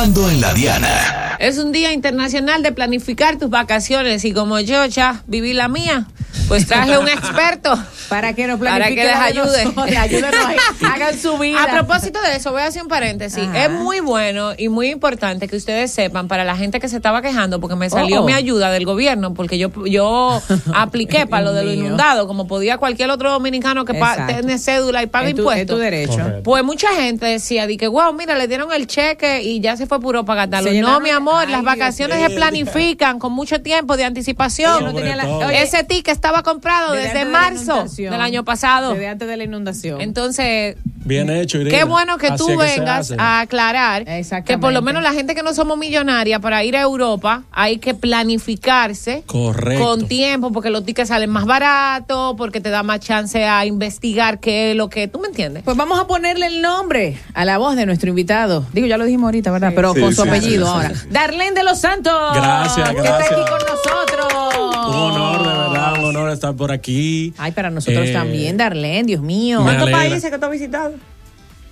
En la Diana. Es un día internacional de planificar tus vacaciones y como yo ya viví la mía, pues traje un experto para que nos para que les ayude. nosotros, ayúdenos ahí, hagan su vida. A propósito de eso, voy a hacer un paréntesis. Ajá. Es muy bueno y muy importante que ustedes sepan para la gente que se estaba quejando porque me salió Oh. mi ayuda del gobierno porque yo yo apliqué para lo de lo inundado como podía cualquier otro dominicano que tiene cédula y paga impuestos. es tu derecho. Correcto. Pues mucha gente decía, di que wow, mira, le dieron el cheque y ya se fue puro para gastarlo. No, mi amor, Ay, las vacaciones se planifican con mucho tiempo de anticipación. Yo no tenía la- Oye, Ese ticket estaba comprado desde de marzo del año pasado. Desde antes de la inundación. Entonces, Bien hecho, Irina. Qué bueno que Así tú vengas a aclarar que por lo menos la gente que no somos millonarias para ir a Europa hay que planificarse Correcto. con tiempo porque los tickets salen más baratos, porque te da más chance a investigar qué es lo que tú me entiendes. Pues vamos a ponerle el nombre a la voz de nuestro invitado. Digo, ya lo dijimos ahorita, ¿verdad? Pero Sí, con su sí, apellido sí, sí, ahora. Darlene de los Santos. Gracias, Que está gracias. aquí con nosotros. Un honor, de honor estar por aquí. Ay, para nosotros Eh, también, Darlene, Dios mío. ¿Cuántos países que tú has visitado?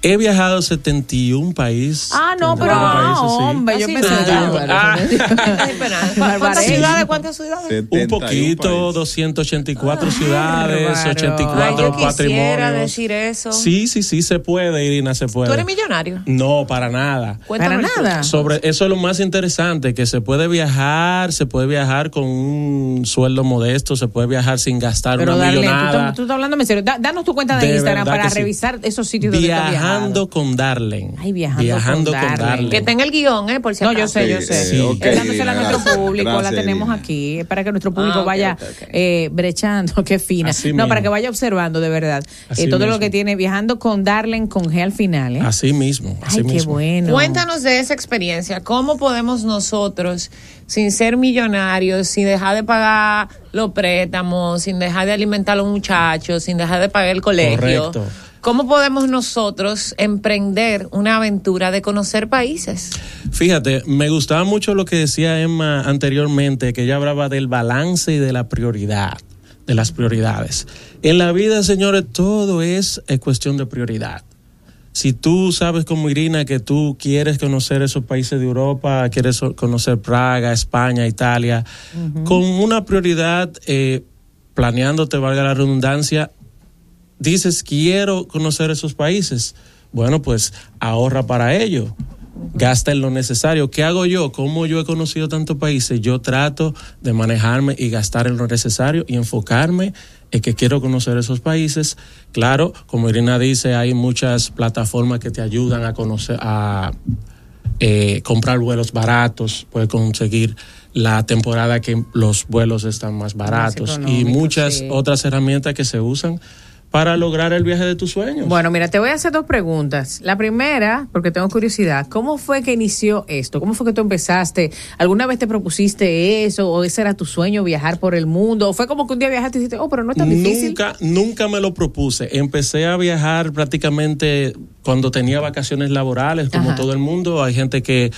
He viajado a 71 países. Ah, no, pero 71 no, países, sí. hombre, yo pensé que Ah. ¿Cuántas ciudades? ¿Cuántas ciudades? Un poquito, 284 ciudades, bárbaro. 84 Ay, yo quisiera patrimonios. decir eso. Sí, sí, sí, se puede, Irina, se puede. ¿Tú eres millonario? No, para nada. Cuéntame Para nada. Sobre eso es lo más interesante, que se puede viajar, se puede viajar con un sueldo modesto, se puede viajar sin gastar Pero una Darlene, tú, millonada. estás- tú estás hablando en serio. Da- danos tu cuenta de, De Instagram para sí. revisar esos sitios donde tú viajado. Viajando con Darlen. Ay, viajando con Darlen. Que tenga el guion, ¿eh? Por si No, acaso. yo sé, yo sé. Sí, ok, Es dándosela a nuestro gracias. público, la tenemos Irina. aquí, es para que nuestro público Ah, ok, vaya eh, brechando, qué fina. Así no, mismo. para que vaya observando de verdad Así eh, todo lo que tiene viajando con Darlen con G al final. ¿eh? Así mismo, así Ay, qué mismo. bueno. Cuéntanos de esa experiencia. ¿Cómo podemos nosotros, sin ser millonarios, sin dejar de pagar los préstamos, sin dejar de alimentar a los muchachos, sin dejar de pagar el colegio? Correcto. ¿Cómo podemos nosotros emprender una aventura de conocer países? Fíjate, me gustaba mucho lo que decía Emma anteriormente, que ella hablaba del balance y de la prioridad, de las prioridades. En la vida, señores, todo es eh, cuestión de prioridad. Si tú sabes como Irina que tú quieres conocer esos países de Europa, quieres conocer Praga, España, Italia, con una prioridad, eh, planeándote, valga la redundancia, dices quiero conocer esos países, bueno, pues ahorra para ello. Gasta en lo necesario. ¿Qué hago yo? Como yo he conocido tantos países, yo trato de manejarme y gastar en lo necesario y enfocarme en que quiero conocer esos países. Claro, como Irina dice, hay muchas plataformas que te ayudan a conocer, a eh, comprar vuelos baratos, puedes conseguir la temporada que los vuelos están más baratos y muchas sí. otras herramientas que se usan para lograr el viaje de tus sueños. Bueno, mira, te voy a hacer dos preguntas. La primera, porque tengo curiosidad, ¿cómo fue que inició esto? ¿Cómo fue que tú empezaste? ¿Alguna vez te propusiste eso? ¿O ese era tu sueño, viajar por el mundo? ¿O fue como que un día viajaste y dijiste, oh, pero no es tan difícil? Nunca, nunca me lo propuse. Empecé a viajar prácticamente cuando tenía vacaciones laborales, como Ajá. todo el mundo. Hay gente que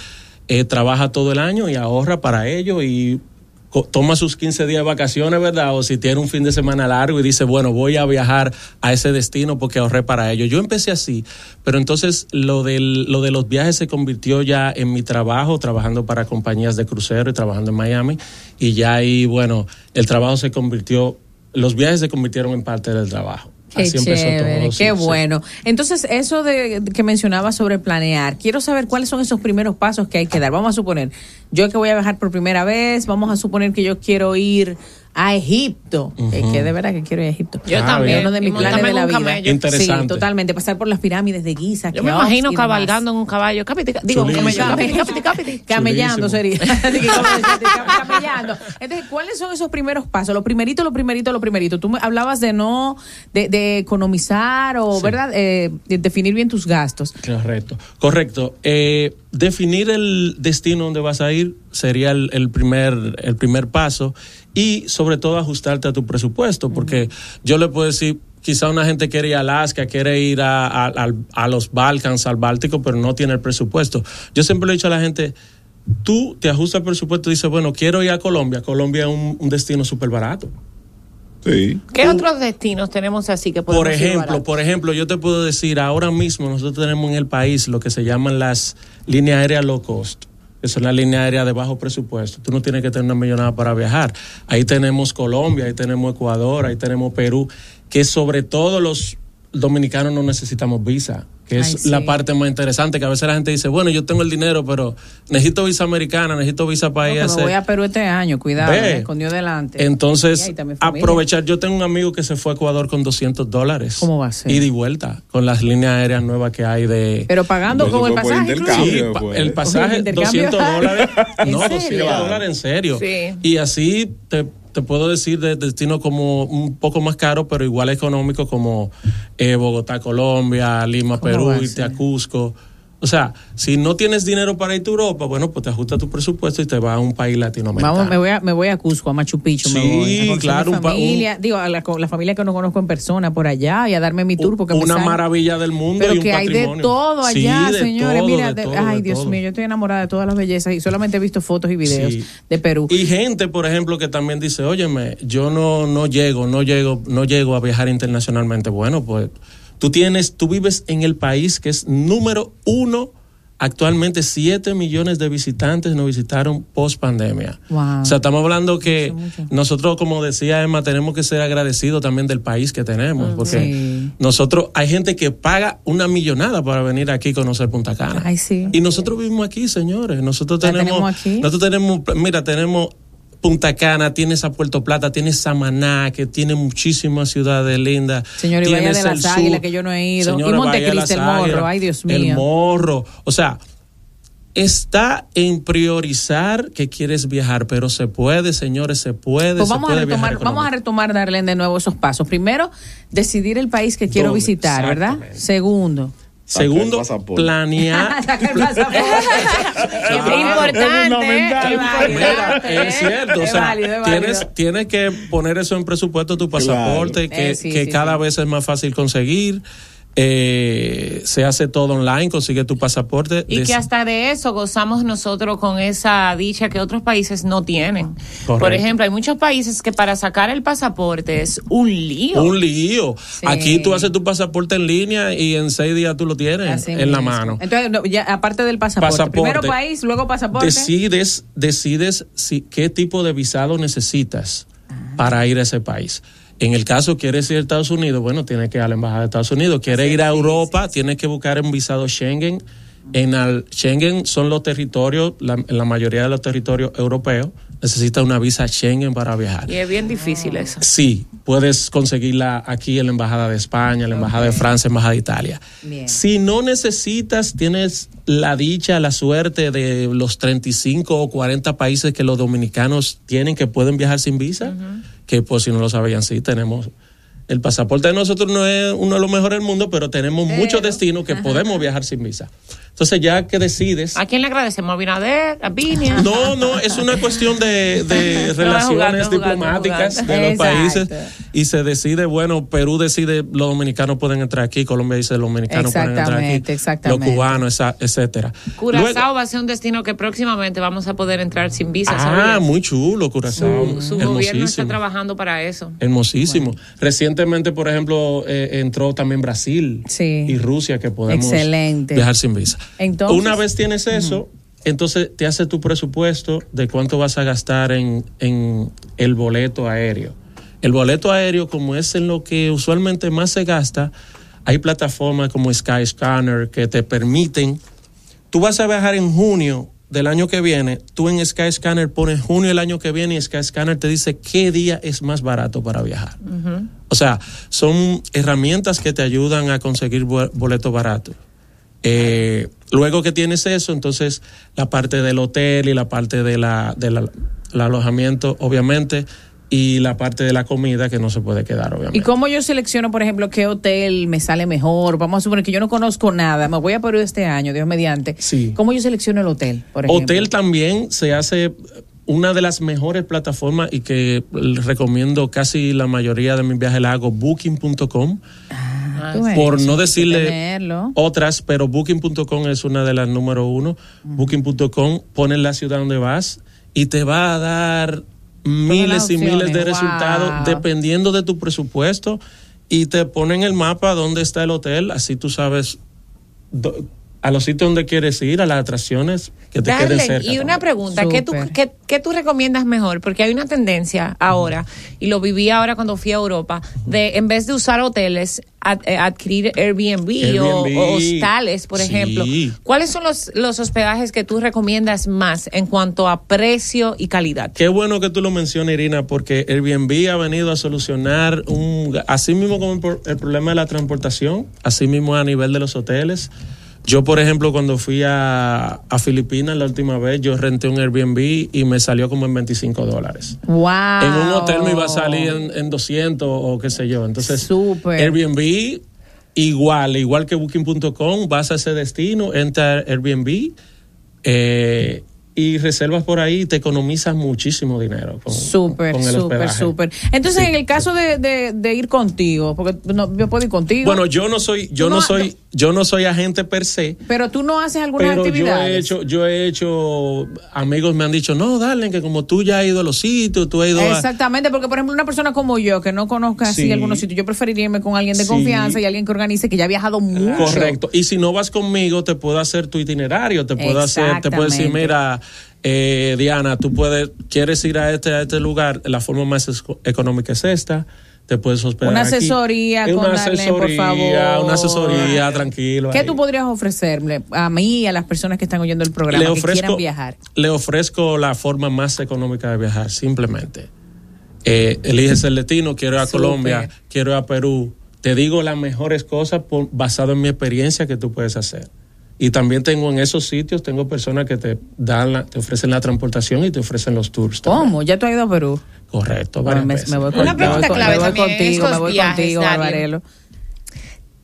eh, trabaja todo el año y ahorra para ello y toma sus 15 días de vacaciones, ¿verdad? O si tiene un fin de semana largo y dice, bueno, voy a viajar a ese destino porque ahorré para ello. Yo empecé así, pero entonces lo, del, lo de los viajes se convirtió ya en mi trabajo, trabajando para compañías de crucero y trabajando en Miami. Y ya ahí, bueno, el trabajo se convirtió, los viajes se convirtieron en parte del trabajo. Qué Así chévere, todo, qué sí. bueno. Entonces, eso de que mencionaba sobre planear, quiero saber cuáles son esos primeros pasos que hay que dar. Vamos a suponer, yo que voy a viajar por primera vez, vamos a suponer que yo quiero ir a Egipto, eh, que de verdad que quiero ir a Egipto. Yo Ah, también. Uno de mis planes de la en un vida. camello. Interesante. Sí, totalmente. Pasar por las pirámides de Giza. Yo me imagino cabalgando en un caballo. Capiti, digo, un camello. Chulísimo. Capiti, capiti, capiti. Camellando Chulísimo. sería. Camellando. Entonces, ¿cuáles son esos primeros pasos? Lo primerito, lo primerito, lo primerito. Tú me hablabas de no, de, de economizar o, Sí. ¿verdad? Eh, de definir bien tus gastos. Correcto, correcto. Eh, definir el destino donde vas a ir sería el, el primer, el primer paso y sobre todo ajustarte a tu presupuesto, porque yo le puedo decir, quizá una gente quiere ir a Alaska, quiere ir a, a- al- a los Balcans, al Báltico, pero no tiene el presupuesto. Yo siempre le he dicho a la gente, tú te ajustas el presupuesto y dices, bueno, quiero ir a Colombia, Colombia es un, un destino súper barato. Sí. ¿Qué otros destinos tenemos así que podemos Por ejemplo, por ejemplo, yo te puedo decir, ahora mismo nosotros tenemos en el país lo que se llaman las líneas aéreas low cost, que son las líneas aéreas de bajo presupuesto. Tú no tienes que tener una millonada para viajar. Ahí tenemos Colombia, ahí tenemos Ecuador, ahí tenemos Perú, que sobre todo los dominicanos no necesitamos visa, que es Ay, sí. la parte más interesante, que a veces la gente dice, bueno, yo tengo el dinero, pero necesito visa americana, necesito visa para No, ir a hacer- voy a Perú este año, cuidado, Ve. me escondió delante. Entonces, aprovechar. Yo tengo un amigo que se fue a Ecuador con 200 dólares. ¿Cómo va a ser? Ida y vuelta, con las líneas aéreas nuevas que hay de. Pero pagando con el fue por pasaje. Sí, fue. el pasaje, Intercambio. 200 dólares. ¿En no, serio? 200 dólares en serio. Sí. Y así te, te puedo decir de destino como un poco más caro, pero igual económico, como eh, Bogotá, Colombia, Lima, ¿Cómo Perú, irte a? Cusco. O sea, si no tienes dinero para irte a Europa, bueno, pues te ajusta tu presupuesto y te vas a un país latinoamericano. Vamos, me voy, a, me voy a Cusco, a Machu Picchu. me Sí, voy, a conocer claro, mi un familia, digo, a la, familia que no conozco en persona por allá y a darme mi tour porque me una maravilla del mundo Pero y un que hay de todo Sí, allá, de señores. todo, Mira, de de- todo, ay, de Dios todo. mío, yo estoy enamorada de todas las bellezas y solamente he visto fotos y videos Sí. de Perú. Y gente, por ejemplo, que también dice, óyeme, yo no, no llego, no llego, no llego a viajar internacionalmente. Bueno, pues tú tienes, tú vives en el país que es número uno. Actualmente 7 millones de visitantes nos visitaron post pandemia. Wow. O sea, estamos hablando que Mucho, mucho. nosotros, como decía Emma, tenemos que ser agradecidos también del país que tenemos. Porque Sí. nosotros, hay gente que paga una millonada para venir aquí a conocer Punta Cana. Ay, sí. Y nosotros vivimos aquí, señores. Nosotros tenemos, tenemos aquí. nosotros tenemos, mira, tenemos Punta Cana, tienes a Puerto Plata, tienes Samaná, que tiene muchísimas ciudades lindas. Señor, y Bahía de las el. Águilas, que yo no he ido. Señora, Y Montecristi, el Morro, ay, Dios El mío. morro. O sea, está en priorizar que quieres viajar, pero se puede, señores, se puede. Pues vamos a puede retomar, vamos a retomar, Darlene, de nuevo esos pasos. Primero, decidir el país que quiero ¿Dónde? visitar, ¿verdad? Segundo. Segundo, pasaporte. planear. Saca el pasaporte. Es importante. Es cierto, o sea, válido, es válido. tienes, tienes que poner eso en presupuesto tu pasaporte, que, Eh, sí, que sí, cada sí. vez es más fácil conseguir. Eh, se hace todo online, consigue tu pasaporte. Y que hasta de eso gozamos nosotros con esa dicha que otros países no tienen. Por ejemplo, hay muchos países que para sacar el pasaporte es un lío. Un lío. Sí. Aquí tú haces tu pasaporte en línea y en seis días tú lo tienes Así en la mano. Entonces, no, ya, aparte del pasaporte, Pasaporte. primero país, luego pasaporte. Decides, decides si, qué tipo de visado necesitas para ir a ese país. En el caso quieres ir a Estados Unidos, bueno, tienes que ir a la embajada de Estados Unidos. Quieres ir a Europa, tienes que buscar un visado Schengen. En el Schengen son los territorios, la, en la mayoría de los territorios europeos, necesitas una visa Schengen para viajar. Y es bien difícil eso. Sí, puedes conseguirla aquí en la Embajada de España, en la Embajada de Francia, en la Embajada de Italia. Bien. Si no necesitas, tienes la dicha, la suerte de los 35 o 40 países que los dominicanos tienen que pueden viajar sin visa, que por si no lo sabían, sí, tenemos... El pasaporte de nosotros no es uno de los mejores del mundo, pero tenemos muchos destinos que podemos viajar sin visa. Entonces ya que decides... ¿A quién le agradecemos? ¿A Binader? ¿A Vinia? No, no, es una cuestión de, relaciones jugando, diplomáticas jugando. de los Exacto. países y se decide, bueno, Perú decide los dominicanos pueden entrar aquí, Colombia dice los dominicanos pueden entrar aquí, Exactamente, exactamente. los cubanos, etcétera. Curazao va a ser un destino que próximamente vamos a poder entrar sin visa. ah, muy chulo, Curazao, Su, su gobierno está trabajando para eso. Hermosísimo. Recientemente, por ejemplo, eh, entró también Brasil Sí. y Rusia que podemos Excelente. viajar sin visa. Entonces- Una vez tienes eso, entonces te hace tu presupuesto de cuánto vas a gastar en, en el boleto aéreo. El boleto aéreo, como es en lo que usualmente más se gasta, hay plataformas como Skyscanner que te permiten. Tú vas a viajar en junio del año que viene, tú en Skyscanner pones junio del año que viene y Skyscanner te dice qué día es más barato para viajar. O sea, son herramientas que te ayudan a conseguir boletos baratos. Eh, luego que tienes eso, entonces la parte del hotel y la parte de la, del alojamiento, obviamente, y la parte de la comida que no se puede quedar, obviamente. ¿Y cómo yo selecciono, por ejemplo, qué hotel me sale mejor? Vamos a suponer que yo no conozco nada, me voy a Perú este año, Dios mediante. Sí. ¿Cómo yo selecciono el hotel, por ejemplo? Hotel también se hace una de las mejores plataformas y que recomiendo casi la mayoría de mis viajes la hago, booking.com. Ah, por no decirle otras, pero booking.com es una de las número uno. Booking.com pone la ciudad donde vas y te va a dar miles y miles de resultados dependiendo de tu presupuesto y te ponen el mapa donde está el hotel, así tú sabes a los sitios donde quieres ir, a las atracciones que te queden cerca. Y una pregunta, ¿qué tú, qué, tú recomiendas mejor? Porque hay una tendencia ahora, y lo viví ahora cuando fui a Europa, de en vez de usar hoteles, eh, adquirir Airbnb, O, hostales, por ejemplo. ¿Cuáles son los, los hospedajes que tú recomiendas más en cuanto a precio y calidad? Qué bueno que tú lo mencionas, Irina, porque Airbnb ha venido a solucionar un, así mismo como el problema de la transportación, así mismo a nivel de los hoteles. Yo, por ejemplo, cuando fui a, Filipinas la última vez, yo renté un Airbnb y me salió como en 25 dólares. ¡Wow! En un hotel me iba a salir en, 200 o qué sé yo. Entonces, Airbnb igual, igual que Booking.com, vas a ese destino, entra Airbnb. Eh, y reservas por ahí te economizas muchísimo dinero. Súper, súper, súper. Entonces, en el caso de, de, ir contigo, porque no, yo puedo ir contigo. Bueno, yo no soy, yo no, soy, yo no soy agente per se. Pero tú no haces algunas pero actividades. Yo he hecho, yo he hecho, amigos me han dicho, no, dale, que como tú ya has ido a los sitios, tú has ido Exactamente, porque por ejemplo, una persona como yo, que no conozca así algunos sitios, yo preferiría irme con alguien de confianza y alguien que organice, que ya ha viajado mucho. Correcto. Y si no vas conmigo, te puedo hacer tu itinerario, te puedo hacer, te puedo decir, mira, eh, Diana, tú puedes, quieres ir a este, a este lugar, la forma más económica es esta, te puedes hospedar Una asesoría con una asesoría, por favor. Una asesoría, tranquilo. ¿Qué tú podrías ofrecerme a mí y a las personas que están oyendo el programa le ofrezco, que quieran viajar? Le ofrezco la forma más económica de viajar, simplemente. Eh, eliges el destino, quiero ir a Colombia, quiero ir a Perú. Te digo las mejores cosas basado en mi experiencia que tú puedes hacer. Y también tengo en esos sitios, tengo personas que te dan te ofrecen la transportación y te ofrecen los tours. ¿Cómo? ¿Ya tú has ido a Perú? Correcto, me, voy Una pregunta clave me voy contigo, me voy contigo,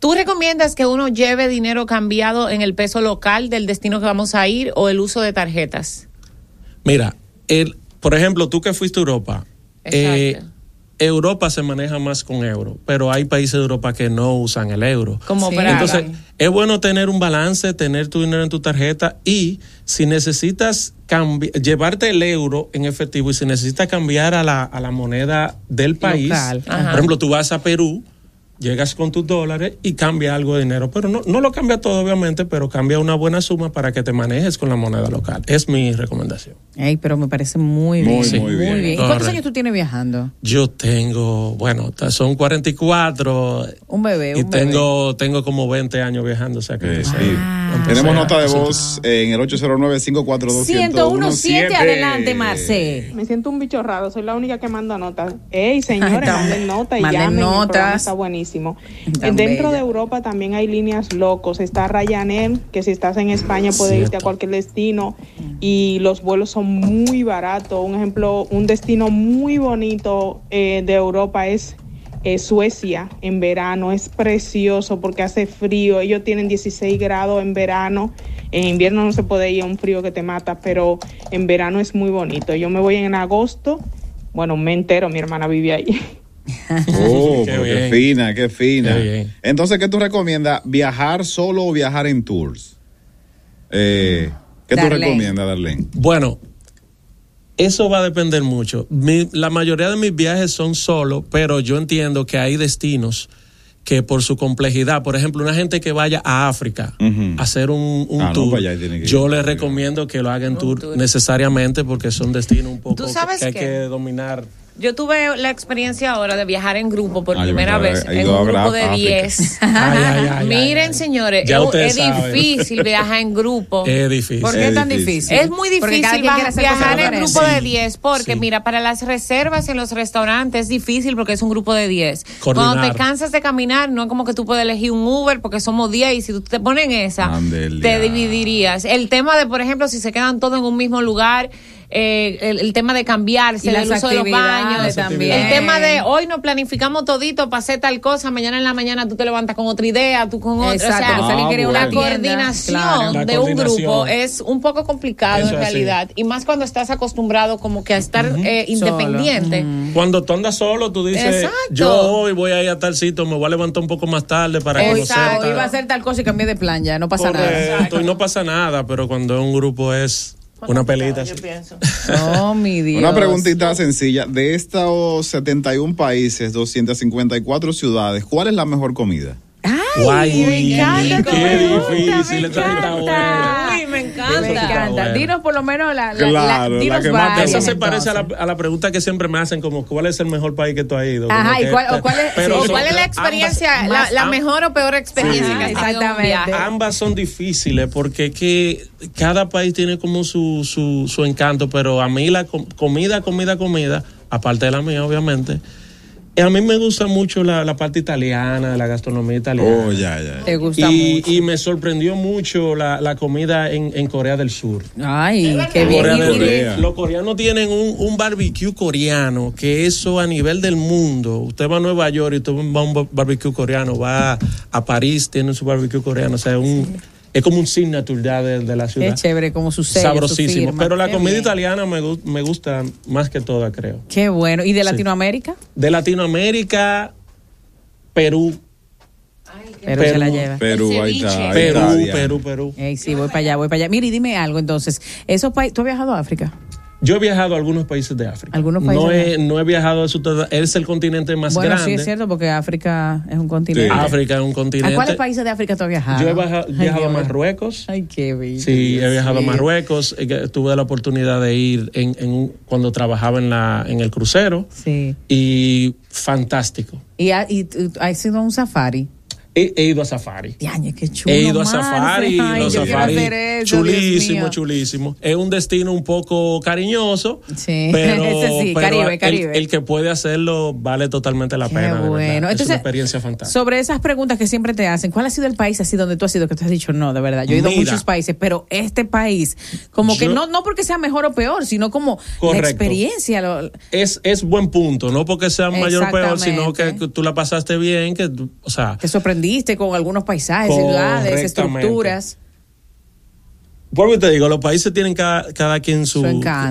¿Tú recomiendas que uno lleve dinero cambiado en el peso local del destino que vamos a ir o el uso de tarjetas? Mira, el, por ejemplo, tú que fuiste a Europa, eh, Europa se maneja más con euro, pero hay países de Europa que no usan el euro. Como Entonces, es bueno tener un balance, tener tu dinero en tu tarjeta y si necesitas llevarte el euro en efectivo y si necesitas cambiar a la, a la moneda del país, por ejemplo, tú vas a Perú llegas con tus dólares y cambia algo de dinero. Pero no, no lo cambia todo, obviamente, pero cambia una buena suma para que te manejes con la moneda local. Es mi recomendación. Ey, pero me parece muy bien. Muy, bien. ¿Y cuántos años tú tienes viajando? Yo tengo, bueno, son 44. Un bebé. Y tengo, tengo como 20 años viajando. O sea que Tenemos nota de voz en el 809-542-1017. Adelante, Marce. Me siento un bicho raro. Soy la única que manda notas. Ey, señores, manden nota y manden notas. Está buenísimo. Dentro de Europa también hay líneas locos. Está Ryanair, que si estás en España puedes irte a cualquier destino y los vuelos son muy baratos. Un ejemplo, un destino muy bonito eh, de Europa es eh, Suecia en verano. Es precioso porque hace frío. Ellos tienen 16 grados en verano. En invierno no se puede ir a un frío que te mata, pero en verano es muy bonito. Yo me voy en agosto. Bueno, me entero, mi hermana vive ahí. Oh, qué, fina, qué fina. Entonces, ¿qué tú recomiendas? ¿Viajar solo o viajar en tours? Eh, ¿Qué tú recomiendas, Darlene? Bueno, eso va a depender mucho. la mayoría de mis viajes son solo, pero yo entiendo que hay destinos que por su complejidad, por ejemplo, una gente que vaya a África a hacer un, ah, tour, yo les recomiendo que lo hagan tour, necesariamente porque son destinos un poco que, hay que dominar yo tuve la experiencia ahora de viajar en grupo por primera vez, en un grupo de 10. Miren, señores, es, difícil viajar en grupo. Es difícil. ¿Por qué es tan difícil? Es muy difícil viajar en grupo de 10 porque, mira, para las reservas en los restaurantes es difícil porque es un grupo de 10. Cuando te cansas de caminar, no es como que tú puedes elegir un Uber porque somos 10 y si tú te pones en esa, te dividirías. El tema de, por ejemplo, si se quedan todos en un mismo lugar, eh, el, tema de cambiarse, el uso de los baños, también. el tema de hoy nos planificamos todito para hacer tal cosa, mañana en la mañana tú te levantas con otra idea, tú con otra. Exacto, o sea, ah, la coordinación de un grupo es un poco complicado en realidad, y más cuando estás acostumbrado como que a estar eh, independiente. Cuando tú andas solo, tú dices, yo hoy voy a ir a tal sitio, me voy a levantar un poco más tarde para Exacto. Hoy iba a hacer tal cosa y cambié de plan ya, no pasa nada. Y no pasa nada, pero cuando un grupo es una pelita. Yo pienso. Oh, mi Dios. Una preguntita sencilla. De estos 71 países, 254 ciudades, ¿cuál es la mejor comida? Ay, me encanta. Qué difícil. Me encanta. Me encanta. Dinos por lo menos la, la, claro, la, que más Esa se parece a la, a la, pregunta que siempre me hacen, como ¿cuál es el mejor país que tú has ido? Ajá, y cuál, o cuál es, Pero sí, cuál es la experiencia, la, la, mejor o peor experiencia sí, que has Exactamente. Ambas son difíciles porque que cada país tiene como su, su, su encanto, pero a mí la comida, comida, comida, aparte de la mía, obviamente, a mí me gusta mucho la, parte italiana, la gastronomía italiana. Oh, ya, ya. Te gusta y, mucho. Y me sorprendió mucho la, comida en, Corea del Sur. Ay, qué bien. Los coreanos tienen un, un, barbecue coreano, que eso a nivel del mundo. Usted va a Nueva York y usted va a un barbecue coreano, va a París, tienen su barbecue coreano. O sea, un es como un signature de, de la ciudad. Qué chévere, como su sello, Sabrosísimo. Pero la comida italiana me, me, gusta más que toda, creo. Qué bueno. ¿Y de Latinoamérica? De Latinoamérica, Perú. Perú, se la lleva. Perú, ahí está, Perú, Perú, Perú. sí, voy para allá, voy para allá. Mire, dime algo entonces. ¿Esos países, ¿Tú has viajado a África? Yo he viajado a algunos países de África. ¿Algunos países no, he, no he viajado a su Es el continente más grande. Bueno, sí es cierto, porque África es un continente. África es un continente. ¿A cuáles países de África tú has viajado? Yo he viajado, a Marruecos. Ay, qué bello. Sí, he viajado a Marruecos. Eh, tuve la oportunidad de ir en, en cuando trabajaba en, la, en el crucero. Sí. Y fantástico. ¿Y, ha, y, has sido un safari? He, ido a safari. qué chulo, he ido a safari. los safari chulísimo, chulísimo. Es un destino un poco cariñoso. Sí, pero, sí, Caribe, Caribe. El, que puede hacerlo vale totalmente la pena. Bueno, es una experiencia fantástica. Sobre esas preguntas que siempre te hacen, ¿cuál ha sido el país así donde tú has ido que te has dicho no, de verdad? Yo he ido a muchos países, pero este país, como que no, no porque sea mejor o peor, sino como la experiencia. es, es buen punto, no porque sea mayor o peor, sino que tú la pasaste bien, que, o sea. Te sorprendió con algunos paisajes, ciudades, estructuras. Por te digo, los países tienen cada, cada quien su,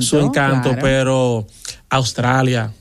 su encanto, pero Australia,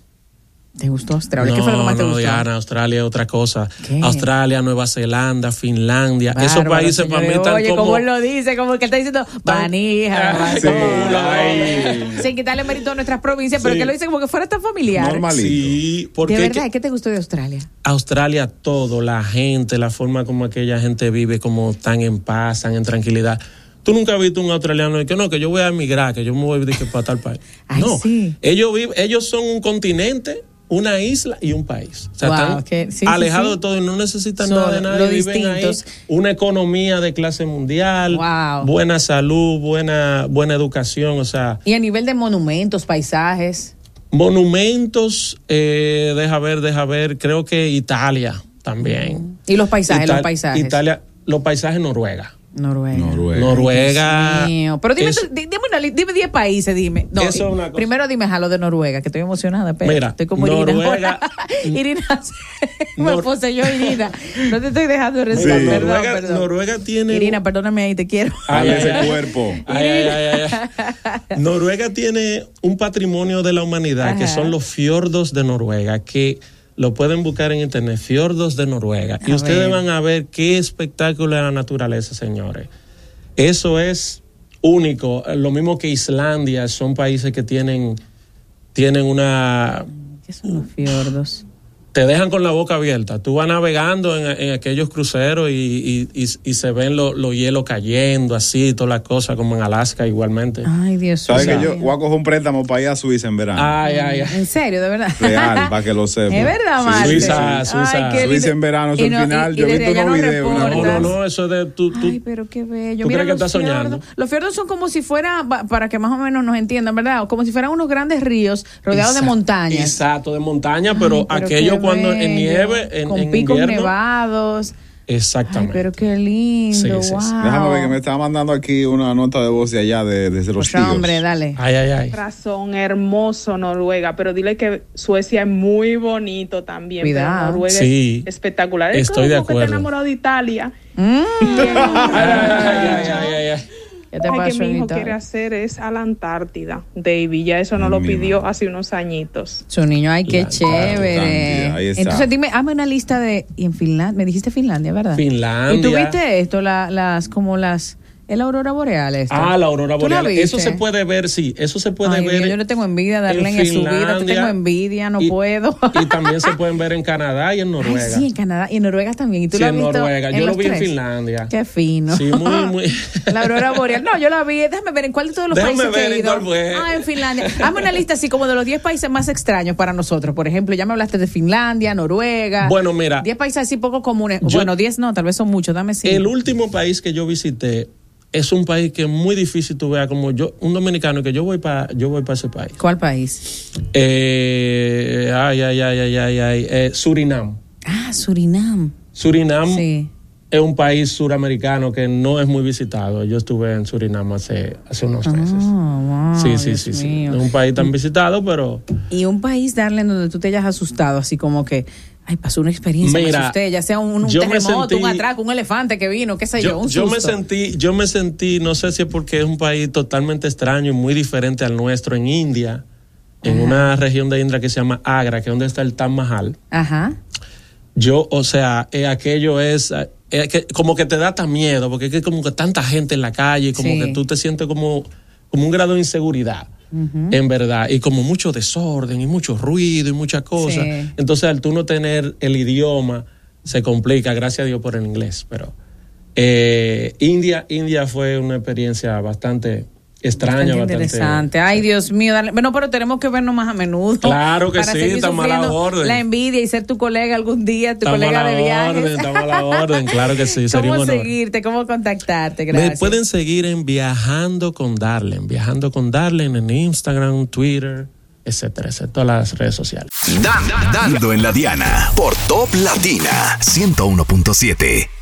¿Te gustó Australia? ¿Qué fue lo que más te gustó? Diana, Australia es otra cosa. Australia, Nueva Zelanda, Finlandia. esos países para mí están oye, como... como él lo dice, como que está diciendo vanija. Sin quitarle mérito a nuestras provincias, pero que lo dice como que fuera tan familiar. Normalito. Sí, porque... ¿De verdad? ¿Qué te gustó de Australia? Australia todo, la gente, la forma como aquella gente vive como tan en paz, tan en tranquilidad. Tú nunca has visto un australiano que no, que yo voy a emigrar, que yo me voy a para tal país. no, ellos, viven, ellos son un continente una isla y un país. O sea, están alejados de todo y no necesitan nada de nadie. Viven ahí. Una economía de clase mundial, buena salud, buena, buena educación. O sea. Y a nivel de monumentos, paisajes. Monumentos, eh, deja ver, deja ver. Creo que Italia también. Y los paisajes, los paisajes. Italia, los paisajes Noruega. Noruega. Noruega. Pero dime, dime 10 países, dime. No, primero dime a lo de Noruega, que estoy emocionada. Pero Mira, estoy como Noruega. Irina. me puse yo, Irina. No te estoy dejando respirar. Sí. Perdón, Noruega, perdón. Irina, tiene. Irina, perdóname ahí, te quiero. Ay, ese cuerpo. Ay, ay, Noruega tiene un patrimonio de la humanidad que son los fiordos de Noruega, que lo pueden buscar en internet, Fiordos de Noruega. y ustedes van a ver qué espectáculo de la naturaleza, señores. Eso es único. Lo mismo que Islandia, son países que tienen, tienen una... ¿Qué son los fiordos? Te dejan con la boca abierta. Tú vas navegando en, aquellos cruceros y, se ven los lo hielos cayendo, así, todas las cosas, como en Alaska igualmente. Ay, Dios mío. ¿Sabes que yo voy a coger un préstamo para ir a Suiza en verano? Ay, ay, ay. ¿En serio, de verdad? Real, para que lo sepas. Es verdad? Suiza, Suiza. Suiza en verano, es el final. yo he visto unos videos. No, no, no, eso de tú. Ay, pero qué bello. ¿Tú Mira crees que estás soñando? Los fiordos son como si fueran, para que más o menos nos entiendan, ¿verdad? Como si fueran unos grandes ríos rodeados de montañas. Exacto, de montaña, pero aquello cuando en nieve, en, Con picos nevados. Exactamente. pero qué lindo, wow. Déjame ver que me está mandando aquí una nota de voz de allá, de, desde los pues hombre, dale. Ay, ay, ay. Razón, hermoso Noruega, pero dile que Suecia es muy bonito también. Cuidado. Noruega es espectacular. Estoy de acuerdo. que te enamorado de Italia. Mm. ay, ay, ay, ¿Qué te que mi hijo quiere hacer es a la Antártida, David. Ya eso no lo pidió hace unos añitos. Su niño, ay, qué chévere. Entonces dime, hazme una lista de. Y en Finlandia, me dijiste Finlandia, ¿verdad? Finlandia. ¿Y tú viste esto, las, como las es la aurora boreal esta. Ah, la aurora boreal. Eso se puede ver, sí. Eso se puede ver. yo le tengo envidia de darle en, su vida. Te tengo envidia, no puedo. y también se pueden ver en Canadá y en Noruega. sí, en Canadá y en Noruega también. ¿Y tú sí, lo has en Noruega. yo lo vi en Finlandia. Qué fino. Sí, muy, muy. la aurora boreal. No, yo la vi. Déjame ver en cuál de todos los países ver que he ido. Ah, en Finlandia. Hazme una lista así como de los 10 países más extraños para nosotros. Por ejemplo, ya me hablaste de Finlandia, Noruega. Bueno, mira. 10 países así poco comunes. bueno, 10 no, tal vez son muchos. Dame cinco. El último país que yo visité es un país que es muy difícil tú veas como yo, un dominicano que yo voy para yo voy para ese país. ¿Cuál país? Eh, ay, ay, ay, ay, ay, ay eh, Surinam. Ah, Surinam. Surinam es un país suramericano que no es muy visitado. Yo estuve en Surinam hace, hace unos ah, meses. wow, sí, sí, sí, sí. Es un país tan visitado, pero... Y un país, Darle, donde tú te hayas asustado, así como que Ay, pasó una experiencia, Mira, usted, ya sea un, terremoto, un atraco, un elefante que vino, qué sé yo, un Yo me sentí, yo me sentí, no sé si es porque es un país totalmente extraño y muy diferente al nuestro en India, en una región de India que se llama Agra, que es donde está el Taj Mahal. Ajá. Yo, o sea, eh, aquello es, eh, que, como que te da tan miedo, porque es como que tanta gente en la calle, como que tú te sientes como, como un grado de inseguridad en verdad, y como mucho desorden y mucho ruido y muchas cosas. Entonces, al tú no tener el idioma, se complica, gracias a Dios por el inglés, pero eh, India, India fue una experiencia bastante extraña, bastante, interesante. Ay, Dios mío, bueno, pero tenemos que vernos más a menudo. Claro que sí, estamos a la orden. La envidia y ser tu colega algún día, tu colega de viajes. estamos a la orden, claro que sí. ¿Cómo seguirte? ¿Cómo contactarte? Gracias. Me pueden seguir en Viajando con Darlen, Viajando con Darlen en Instagram, Twitter, etcétera, etcétera, todas las redes sociales. dando en la Diana por Top Latina 101.7.